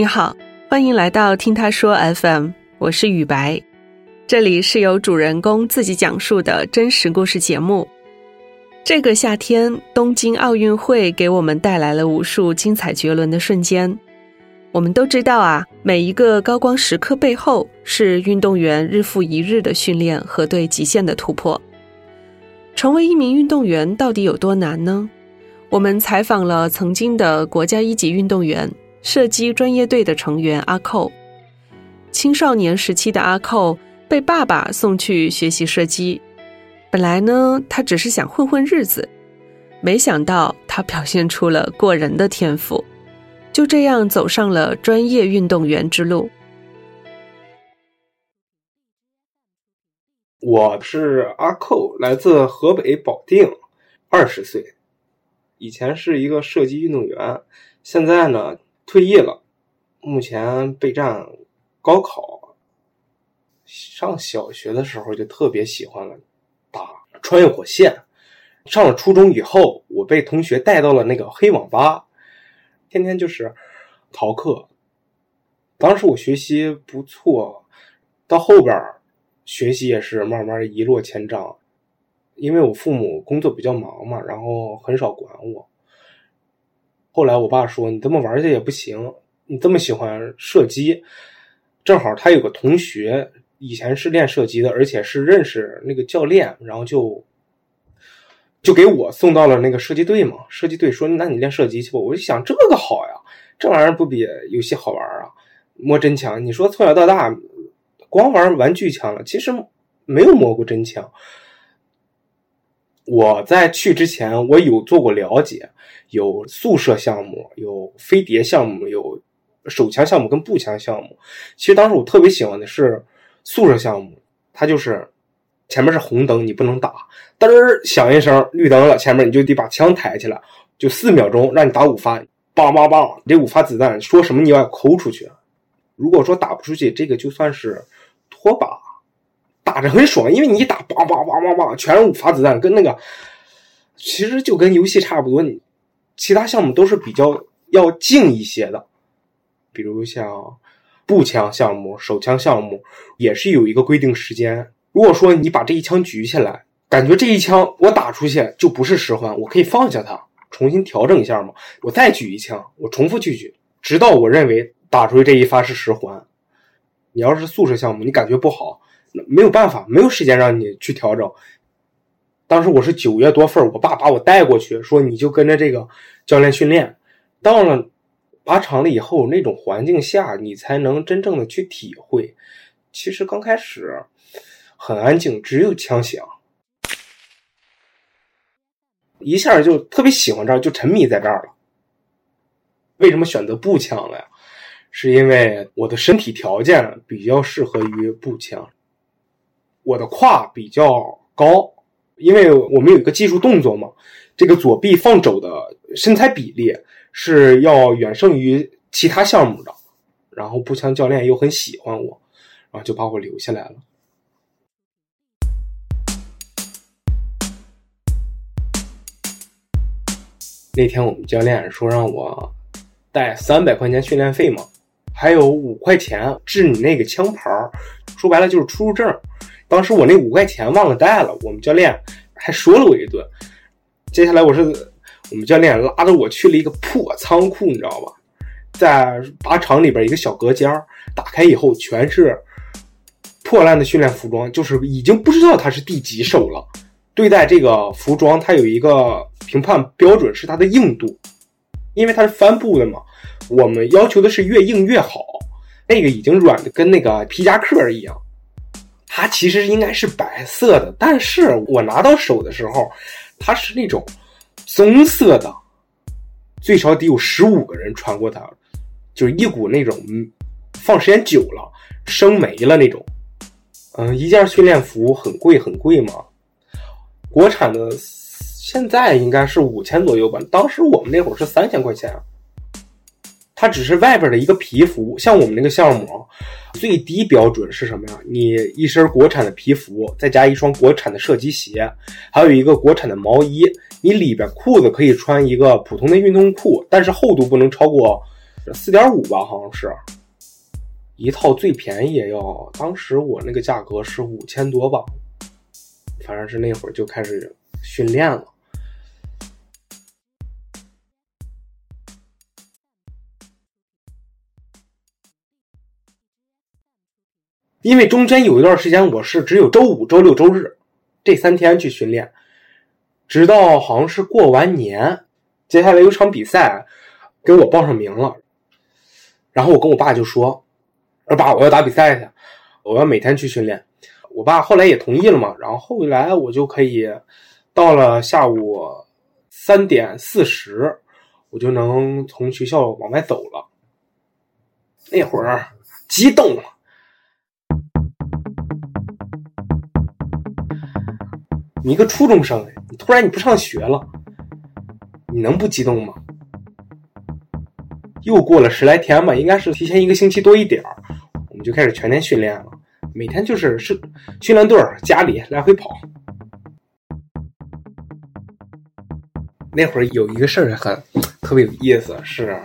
你好，欢迎来到听他说 FM，我是雨白，这里是由主人公自己讲述的真实故事节目。这个夏天，东京奥运会给我们带来了无数精彩绝伦的瞬间。我们都知道啊，每一个高光时刻背后是运动员日复一日的训练和对极限的突破。成为一名运动员到底有多难呢？我们采访了曾经的国家一级运动员、射击专业队的成员阿寇。青少年时期的阿寇被爸爸送去学习射击，本来呢，他只是想混混日子，没想到他表现出了过人的天赋。就这样走上了专业运动员之路。我是阿寇，来自河北保定，二十岁，以前是一个射击运动员，现在呢退役了，目前备战高考。上小学的时候就特别喜欢打穿越火线，上了初中以后，我被同学带到了那个黑网吧。天天就是逃课，当时我学习不错，到后边学习也是慢慢一落千丈，因为我父母工作比较忙嘛，然后很少管我。后来我爸说：“你这么玩去也不行，你这么喜欢射击，正好他有个同学以前是练射击的，而且是认识那个教练，然后就。”就给我送到了那个射击队嘛，射击队说：“那你练射击去吧。”我就想这个好呀，这玩意儿不比游戏好玩啊？摸真枪，你说从小到大光玩玩具枪了，其实没有摸过真枪。我在去之前，我有做过了解，有速射项目，有飞碟项目，有手枪项目跟步枪项目。其实当时我特别喜欢的是速射项目，它就是。前面是红灯，你不能打。嘚儿响一声，绿灯了，前面你就得把枪抬起来，就四秒钟让你打五发，梆梆梆，这五发子弹说什么你要抠出去。如果说打不出去，这个就算是拖把，打着很爽，因为你一打梆梆梆梆梆，全是五发子弹，跟那个其实就跟游戏差不多。你其他项目都是比较要静一些的，比如像步枪项目、手枪项目，也是有一个规定时间。如果说你把这一枪举起来，感觉这一枪我打出去就不是十环，我可以放下它，重新调整一下嘛。我再举一枪，我重复去举，直到我认为打出去这一发是十环。你要是宿舍项目，你感觉不好，没有办法，没有时间让你去调整。当时我是九月多份，我爸把我带过去，说你就跟着这个教练训练。到了靶场了以后，那种环境下，你才能真正的去体会。其实刚开始。很安静，只有枪响，一下就特别喜欢这儿，就沉迷在这儿了。为什么选择步枪了呀？是因为我的身体条件比较适合于步枪，我的胯比较高，因为我们有一个技术动作嘛，这个左臂放肘的身材比例是要远胜于其他项目的。然后步枪教练又很喜欢我，然后就把我留下来了。那天我们教练说让我带三百块钱训练费嘛，还有五块钱治你那个枪牌儿说白了就是出入证。当时我那五块钱忘了带了，我们教练还说了我一顿。接下来我是我们教练拉着我去了一个破仓库，你知道吧？在靶场里边一个小隔间打开以后全是破烂的训练服装，就是已经不知道他是第几手了。对待这个服装，它有一个评判标准，是它的硬度，因为它是帆布的嘛。我们要求的是越硬越好。那个已经软的跟那个皮夹克一样，它其实应该是白色的，但是我拿到手的时候，它是那种棕色的，最少得有十五个人穿过它，就是一股那种放时间久了生霉了那种。嗯，一件训练服很贵很贵嘛。国产的现在应该是五千左右吧，当时我们那会儿是三千块钱。它只是外边的一个皮肤，像我们那个项目，最低标准是什么呀？你一身国产的皮肤，再加一双国产的射击鞋，还有一个国产的毛衣。你里边裤子可以穿一个普通的运动裤，但是厚度不能超过四点五吧，好像是。一套最便宜也要，当时我那个价格是五千多吧，反正是那会儿就开始训练了。因为中间有一段时间我是只有周五、周六、周日这三天去训练，直到好像是过完年，接下来有场比赛给我报上名了，然后我跟我爸就说。我爸，我要打比赛去，我要每天去训练。我爸后来也同意了嘛，然后后来我就可以到了下午三点四十，我就能从学校往外走了。那会儿激动，你一个初中生，你突然你不上学了，你能不激动吗？又过了十来天吧，应该是提前一个星期多一点儿。我们就开始全天训练了，每天就是是训练队儿家里来回跑。那会儿有一个事儿很特别有意思，是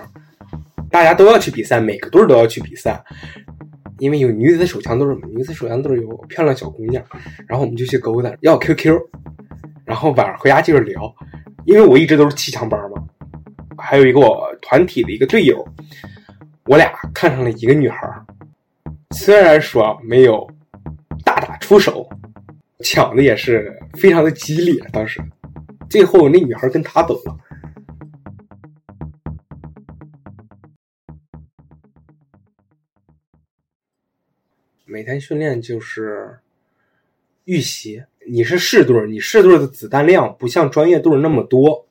大家都要去比赛，每个队儿都要去比赛，因为有女子手枪队嘛，女子手枪队有漂亮小姑娘，然后我们就去勾搭要 QQ，然后晚上回家接着聊，因为我一直都是气枪班嘛，还有一个我团体的一个队友，我俩看上了一个女孩。虽然说没有大打出手，抢的也是非常的激烈。当时，最后那女孩跟他走了。每天训练就是预习。你是试队，你试队的子弹量不像专业队那么多，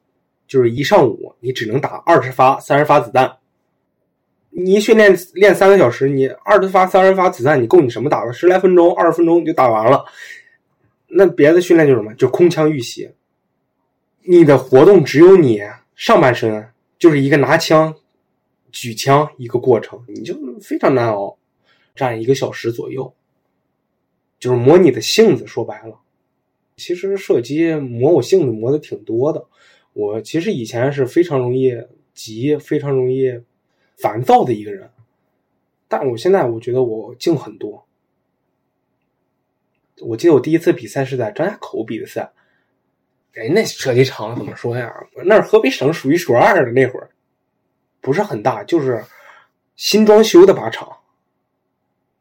就是一上午你只能打二十发、三十发子弹。你一训练练三个小时，你二十发、三十发子弹，你够你什么打了？十来分钟、二十分钟你就打完了。那别的训练就是什么？就空枪预习。你的活动只有你上半身就是一个拿枪、举枪一个过程，你就非常难熬，站一个小时左右，就是磨你的性子。说白了，其实射击磨我性子磨的挺多的。我其实以前是非常容易急，非常容易。烦躁的一个人，但我现在我觉得我静很多。我记得我第一次比赛是在张家口比的赛，哎，那射击场怎么说呀？那是河北省数一数二的那会儿，不是很大，就是新装修的靶场，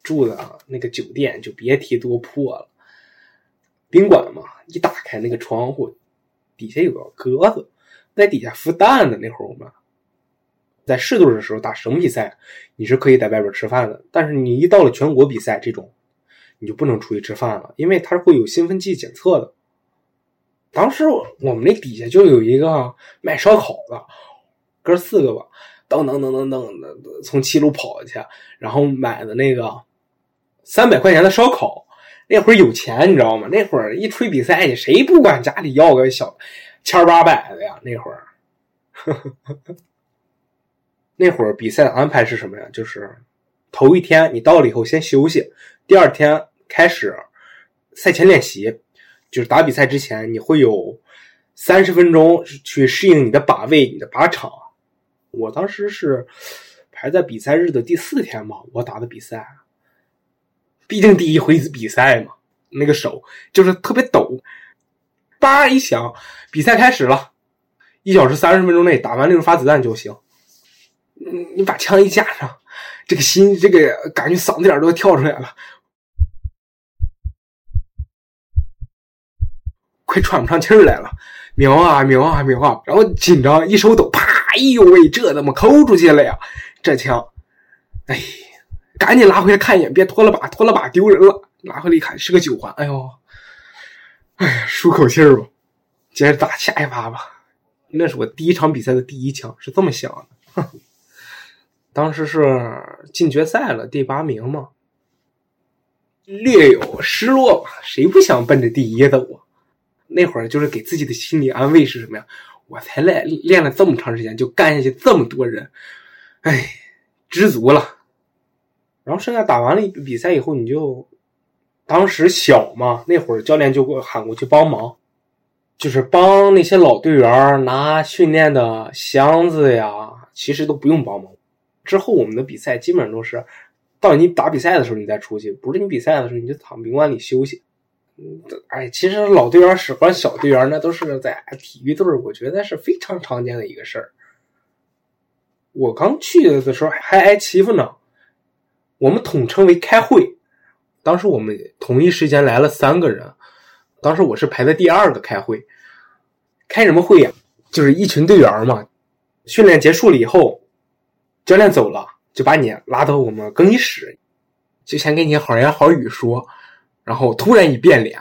住的那个酒店就别提多破了。宾馆嘛，一打开那个窗户，底下有个鸽子在底下孵蛋呢。那会儿我们。在市队的时候打省比赛，你是可以在外边吃饭的。但是你一到了全国比赛这种，你就不能出去吃饭了，因为它会有兴奋剂检测的。当时我们那底下就有一个卖烧烤的，哥四个吧，噔噔噔噔噔的从七路跑下去，然后买的那个三百块钱的烧烤。那会儿有钱，你知道吗？那会儿一出去比赛去，谁不管家里要个小千八百的呀？那会儿。那会儿比赛的安排是什么呀？就是头一天你到了以后先休息，第二天开始赛前练习。就是打比赛之前，你会有三十分钟去适应你的靶位、你的靶场。我当时是排在比赛日的第四天嘛，我打的比赛，毕竟第一回比赛嘛，那个手就是特别抖。叭一响，比赛开始了，一小时三十分钟内打完六十发子弹就行。你你把枪一架上，这个心这个感觉嗓子眼都跳出来了，快喘不上气儿来了，瞄啊瞄啊瞄啊，然后紧张一手抖，啪！哎呦喂，这怎么抠出去了呀？这枪，哎，赶紧拉回来看一眼，别脱了把，脱了把丢人了。拿回来一看是个九环，哎呦，哎呀，舒口气儿吧，接着打下一发吧。那是我第一场比赛的第一枪，是这么想的，当时是进决赛了，第八名嘛，略有失落吧。谁不想奔着第一走啊？那会儿就是给自己的心理安慰是什么呀？我才练练了这么长时间，就干下去这么多人，哎，知足了。然后剩下打完了比赛以后，你就当时小嘛，那会儿教练就给我喊过去帮忙，就是帮那些老队员拿训练的箱子呀，其实都不用帮忙。之后我们的比赛基本上都是到你打比赛的时候你再出去，不是你比赛的时候你就躺宾馆里休息。嗯，哎，其实老队员使唤小队员那都是在体育队，我觉得是非常常见的一个事儿。我刚去的时候还挨欺负呢，我们统称为开会。当时我们同一时间来了三个人，当时我是排在第二个开会。开什么会呀？就是一群队员嘛。训练结束了以后，教练走了，就把你拉到我们更衣室，就先给你好言好语说，然后突然一变脸，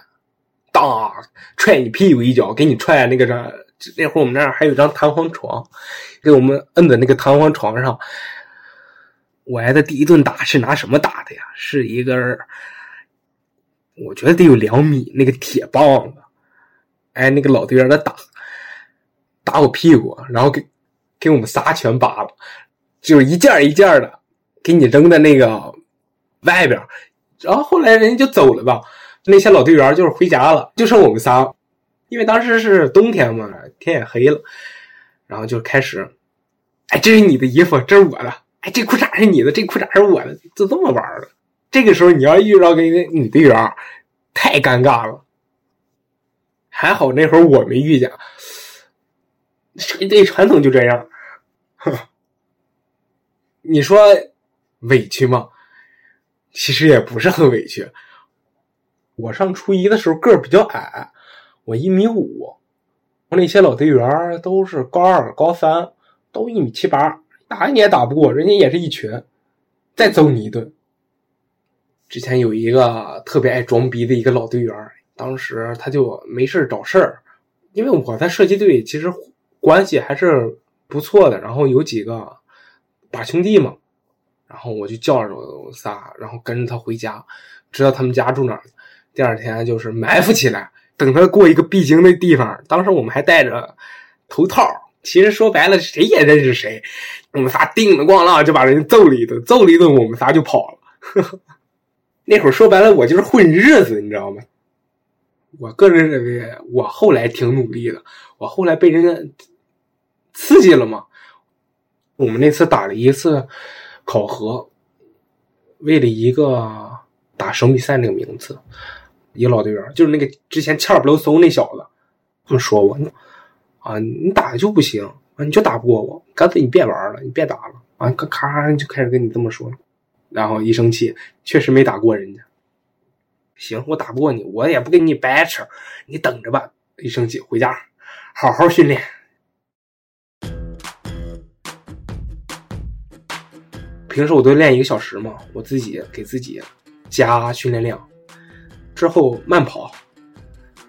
当踹你屁股一脚，给你踹那个啥。那会儿我们那儿还有张弹簧床，给我们摁在那个弹簧床上。我挨的第一顿打是拿什么打的呀？是一根，我觉得得有两米那个铁棒子，哎，那个老队员的打，打我屁股，然后给给我们仨全扒了，就是一件一件的给你扔在那个外边，然后后来人家就走了吧，那些老队员就是回家了，就剩我们仨。因为当时是冬天嘛，天也黑了，然后就开始，哎，这是你的衣服，这是我的，哎，这裤衩是你的，这裤衩是我的，就这么玩的。这个时候你要遇到个女队员，太尴尬了。还好那会儿我没遇见，这队传统就这样。你说委屈吗？其实也不是很委屈。我上初一的时候个儿比较矮。我一米五，我那些老队员都是高二、高三，都一米七八，打你也打不过，人家也是一群，再揍你一顿。之前有一个特别爱装逼的一个老队员，当时他就没事找事儿，因为我在射击队其实关系还是不错的，然后有几个把兄弟嘛，然后我就叫着我仨，然后跟着他回家，知道他们家住哪儿，第二天就是埋伏起来。等他过一个必经的地方，当时我们还戴着头套。其实说白了，谁也认识谁。我们仨叮了咣啷就把人揍了一顿，揍了一顿，我们仨就跑了。那会儿说白了，我就是混日子，你知道吗？我个人认为，我后来挺努力的。我后来被人家刺激了嘛。我们那次打了一次考核，为了一个打省比赛那个名次。一个老队员，就是那个之前欠不溜嗖那小子，他们说我，啊，你打就不行啊，你就打不过我，干脆你别玩了，你别打了啊，咔咔就开始跟你这么说，然后一生气，确实没打过人家。行，我打不过你，我也不跟你掰扯，你等着吧。一生气回家，好好训练。平时我都练一个小时嘛，我自己给自己加训练量。之后慢跑，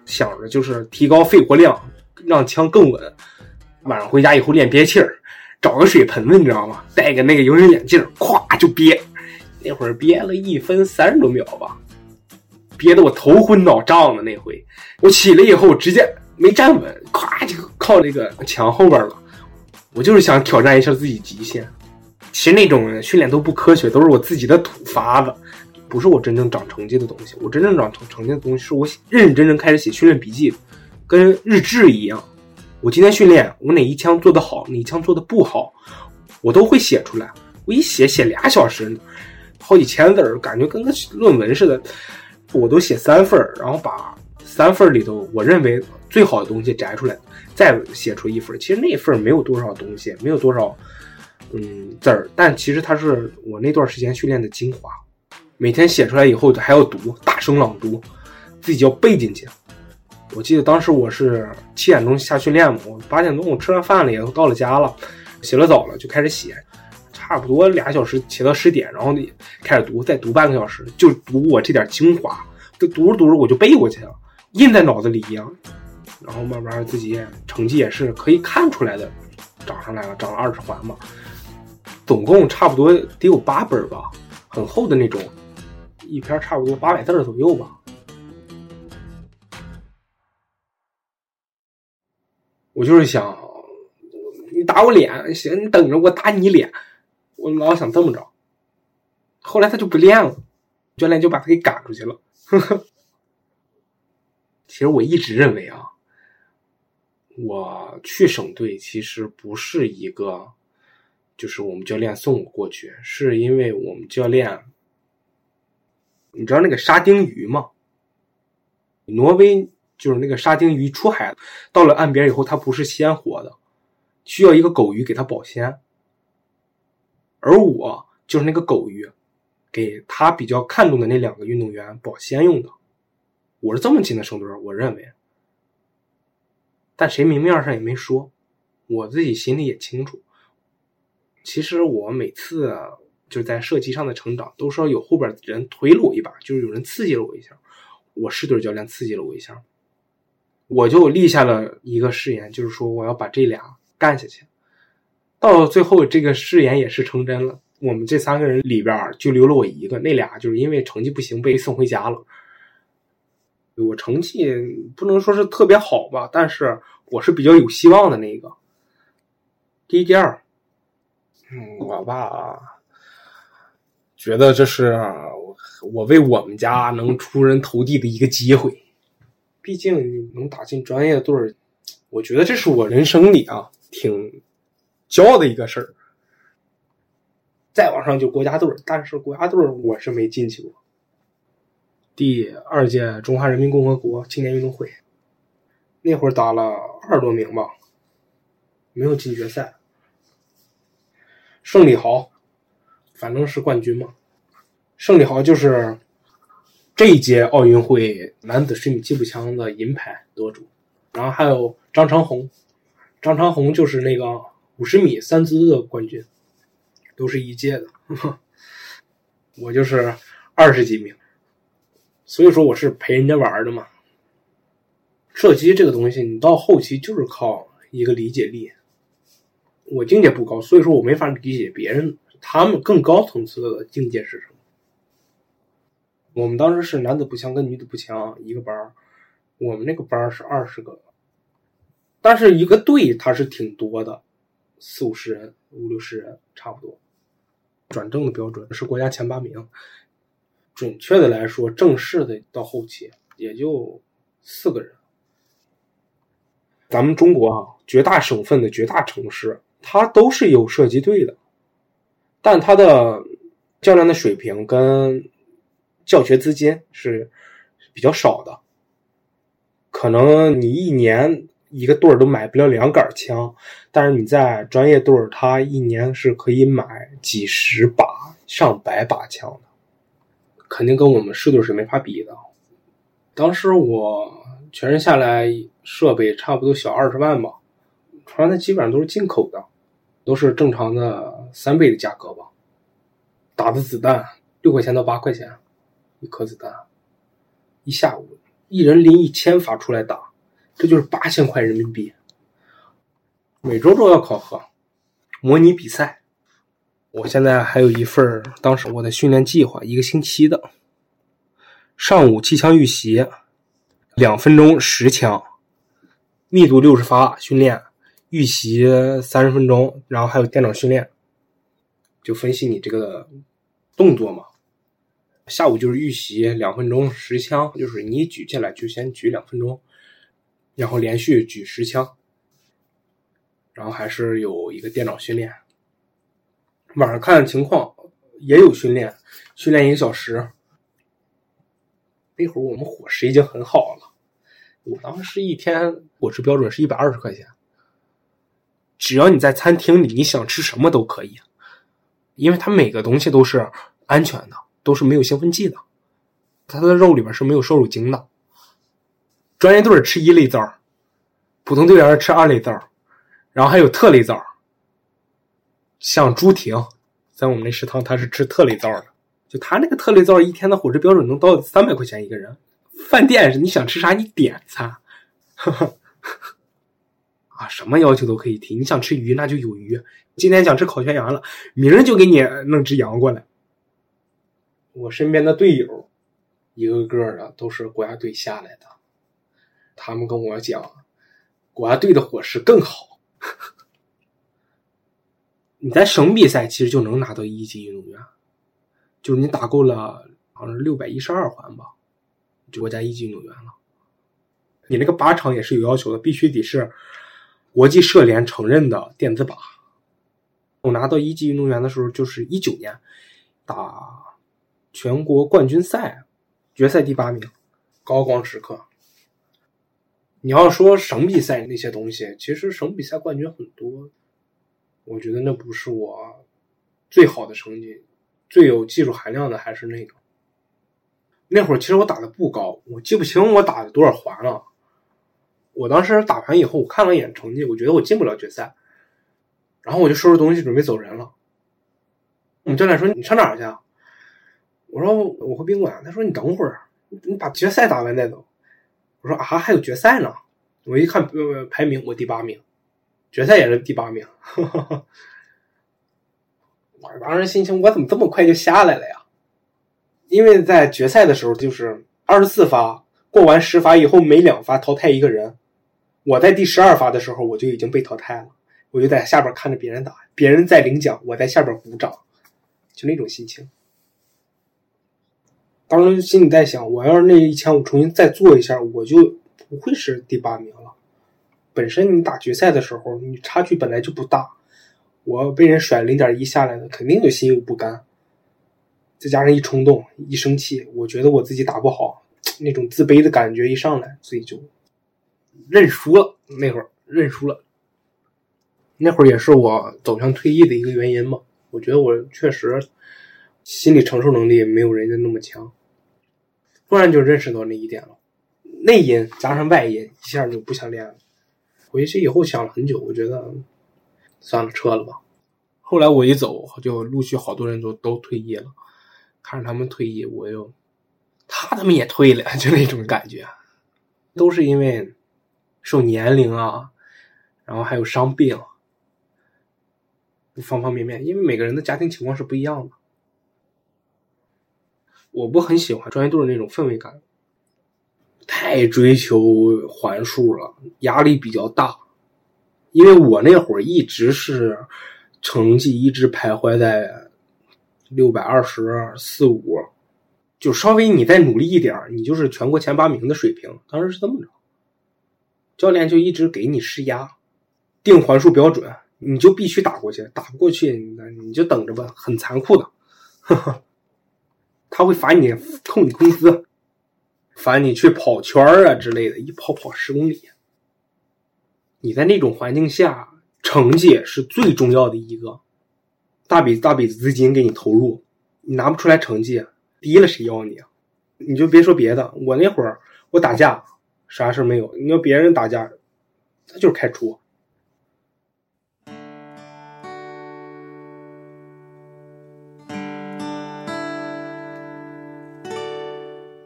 想着就是提高肺活量，让枪更稳。晚上回家以后练憋气儿，找个水盆子，你知道吗？戴个那个游泳眼镜，咵就憋。那会儿憋了一分三十多秒吧，憋得我头昏脑胀的。那回我起来以后直接没站稳，咵就靠那个墙后边了。我就是想挑战一下自己极限。其实那种训练都不科学，都是我自己的土法子。不是我真正长成绩的东西，我真正长成成绩的东西是我认认真真开始写训练笔记，跟日志一样。我今天训练，我哪一枪做的好，哪一枪做的不好，我都会写出来。我一写写俩小时，好几千字儿感觉跟个论文似的。我都写三份儿然后把三份儿里头我认为最好的东西摘出来，再写出一份。其实那份儿没有多少东西，没有多少嗯字儿，但其实它是我那段时间训练的精华。每天写出来以后还要读，大声朗读，自己要背进去。我记得当时我是七点钟下训练嘛，我八点钟我吃完饭了也到了家了，洗了澡了就开始写，差不多俩小时写到十点，然后开始读，再读半个小时，就读我这点精华，就读着读着我就背过去了，印在脑子里一样。然后慢慢自己成绩也是可以看出来的，涨上来了，涨了二十环嘛，总共差不多得有八本吧，很厚的那种。一篇差不多八百字左右吧。我就是想，你打我脸行，你等着我打你脸。我老想这么着。后来他就不练了，教练就把他给赶出去了。其实我一直认为啊，我去省队其实不是一个就是我们教练送我过去，是因为我们教练，你知道那个沙丁鱼吗？挪威就是那个沙丁鱼出海到了岸边以后，它不是鲜活的，需要一个狗鱼给它保鲜。而我就是那个狗鱼，给他比较看重的那两个运动员保鲜用的。我是这么进的圣队，我认为，但谁明面上也没说，我自己心里也清楚。其实我每次就是在射击上的成长，都是有后边人推了我一把，就是有人刺激了我一下。我是队教练刺激了我一下，我就立下了一个誓言，就是说我要把这俩干下去。到最后，这个誓言也是成真了。我们这三个人里边就留了我一个，那俩就是因为成绩不行被送回家了。我成绩不能说是特别好吧，但是我是比较有希望的那个。第一、第二，嗯，我爸，觉得这是我为我们家能出人头地的一个机会。毕竟能打进专业队我觉得这是我人生里啊挺。骄傲的一个事儿，再往上就国家队但是国家队我是没进去过。第二届中华人民共和国青年运动会，那会儿打了二十多名吧，没有进决赛。胜利豪，反正是冠军嘛。胜利豪就是这一届奥运会男子十米气步枪的银牌得主，然后还有张长虹，张长虹就是那个。五十米三姿的冠军，都是一届的，我就是二十几名，所以说我是陪人家玩的嘛。射击这个东西，你到后期就是靠一个理解力。我境界不高，所以说我没法理解别人他们更高层次的境界是什么。我们当时是男子步枪跟女子步枪一个班我们那个班是二十个，但是一个队它是挺多的。四五十人，五六十人，差不多。转正的标准是国家前八名。准确的来说，正式的到后期也就四个人。咱们中国啊，绝大省份的绝大城市，它都是有射击队的，但它的教练的水平跟教学资金是比较少的。可能你一年。一个队儿都买不了两杆枪，但是你在专业队儿，他一年是可以买几十把、上百把枪的，肯定跟我们市队是没法比的。当时我全身下来设备差不多小二十万吧，穿的基本上都是进口的，都是正常的三倍的价格吧。打的子弹六块钱到八块钱一颗子弹，一下午一人拎一千发出来打。这就是八千块人民币，每周都要考核，模拟比赛。我现在还有一份当时我的训练计划，一个星期的。上午气枪预习，两分钟十枪，密度六十发训练，预习三十分钟，然后还有电脑训练，就分析你这个动作嘛。下午就是预习两分钟十枪，就是你举起来就先举两分钟。然后连续举十枪，然后还是有一个电脑训练。晚上看情况也有训练，训练一个小时。那会儿我们伙食已经很好了，我当时一天伙食标准是一百二十块钱。只要你在餐厅里，你想吃什么都可以，因为它每个东西都是安全的，都是没有兴奋剂的，它的肉里边是没有瘦肉精的。专业队吃一类枣，普通队员吃二类枣，然后还有特类枣。像朱婷，在我们那食堂，他是吃特类枣的。就他那个特类枣，一天的伙食标准能到三百块钱一个人。饭店是你想吃啥你点餐，啊，什么要求都可以提。你想吃鱼那就有鱼，今天想吃烤全羊了，明儿就给你弄只羊过来。我身边的队友，一个个的都是国家队下来的。他们跟我讲，国家队的伙食更好。你在省比赛其实就能拿到一级运动员，就是你打够了好像是六百一十二环吧，就国家一级运动员了。你那个靶场也是有要求的，必须得是国际射联承认的电子靶。我拿到一级运动员的时候，就是一九年打全国冠军赛决赛第八名，高光时刻。你要说省比赛那些东西，其实省比赛冠军很多，我觉得那不是我最好的成绩，最有技术含量的还是那个。那会儿其实我打的不高，我记不清我打了多少环了。我当时打完以后，我看了一眼成绩，我觉得我进不了决赛，然后我就收拾东西准备走人了。我们教练说：“你上哪儿去？”啊？”我说：“我回宾馆。”他说：“你等会儿，你把决赛打完再走。”我说啊，还有决赛呢！我一看呃排名，我第八名，决赛也是第八名。我当时心情，我怎么这么快就下来了呀？因为在决赛的时候，就是二十四发过完十发以后，每两发淘汰一个人。我在第十二发的时候，我就已经被淘汰了。我就在下边看着别人打，别人在领奖，我在下边鼓掌，就那种心情。当时心里在想，我要是那一枪我重新再做一下，我就不会是第八名了。本身你打决赛的时候，你差距本来就不大，我被人甩零点一下来的，肯定就心有不甘。再加上一冲动、一生气，我觉得我自己打不好，那种自卑的感觉一上来，所以就认输了。那会儿认输了，那会儿也是我走向退役的一个原因嘛。我觉得我确实心理承受能力没有人家那么强。突然就认识到那一点了，内因加上外因，一下就不想练了。回去以后想了很久，我觉得算了，撤了吧。后来我一走，就陆续好多人都都退役了。看着他们退役，我又他他们也退了，就那种感觉。都是因为受年龄啊，然后还有伤病，方方面面。因为每个人的家庭情况是不一样的。我不很喜欢专业队的那种氛围感，太追求环数了，压力比较大。因为我那会儿一直是成绩一直徘徊在六百二十四五，就稍微你再努力一点你就是全国前八名的水平。当时是这么着，教练就一直给你施压，定环数标准，你就必须打过去，打不过去，那你就等着吧，很残酷的，呵呵。他会罚你扣你工资，罚你去跑圈啊之类的，一跑跑十公里。你在那种环境下，成绩是最重要的一个，大笔大笔资金给你投入，你拿不出来成绩，低了谁要你啊？你就别说别的，我那会儿我打架啥事没有，你要别人打架，他就是开除。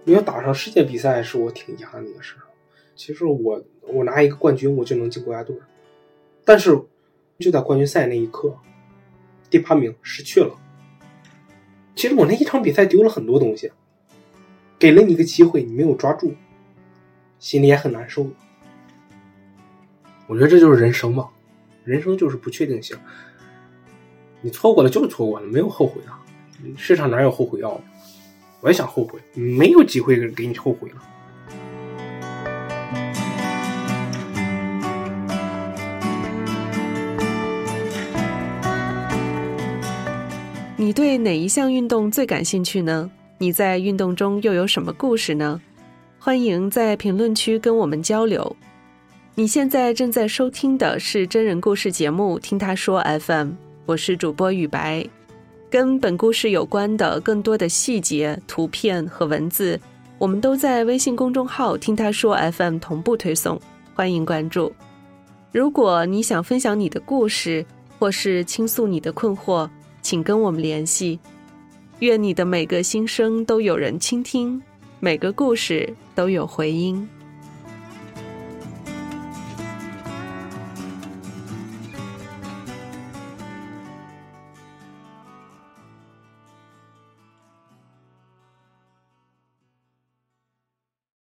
没有打上世界比赛是我挺遗憾的一个事其实我我拿一个冠军我就能进国家队，但是就在冠军赛那一刻，第八名失去了。其实我那一场比赛丢了很多东西，给了你一个机会，你没有抓住，心里也很难受。我觉得这就是人生嘛，人生就是不确定性。你错过了就是错过了，没有后悔的。世上哪有后悔药？我也想后悔，没有机会给你后悔了。你对哪一项运动最感兴趣呢？你在运动中又有什么故事呢？欢迎在评论区跟我们交流。你现在正在收听的是真人故事节目《听他说 FM》，我是主播雨白。跟本故事有关的更多的细节、图片和文字，我们都在微信公众号“听他说 FM” 同步推送，欢迎关注。如果你想分享你的故事，或是倾诉你的困惑，请跟我们联系。愿你的每个心声都有人倾听，每个故事都有回音。